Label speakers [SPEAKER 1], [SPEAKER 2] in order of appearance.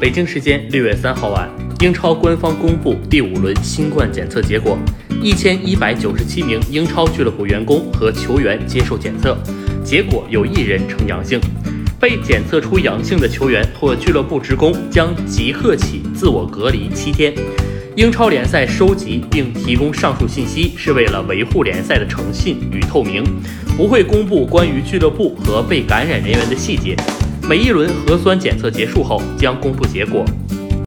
[SPEAKER 1] 北京时间六月三号晚，英超官方公布第五轮新冠检测结果，一千一百九十七名英超俱乐部员工和球员接受检测，结果有一人呈阳性。被检测出阳性的球员或俱乐部职工将即刻起自我隔离七天。英超联赛收集并提供上述信息是为了维护联赛的诚信与透明，不会公布关于俱乐部和被感染人员的细节。每一轮核酸检测结束后将公布结果。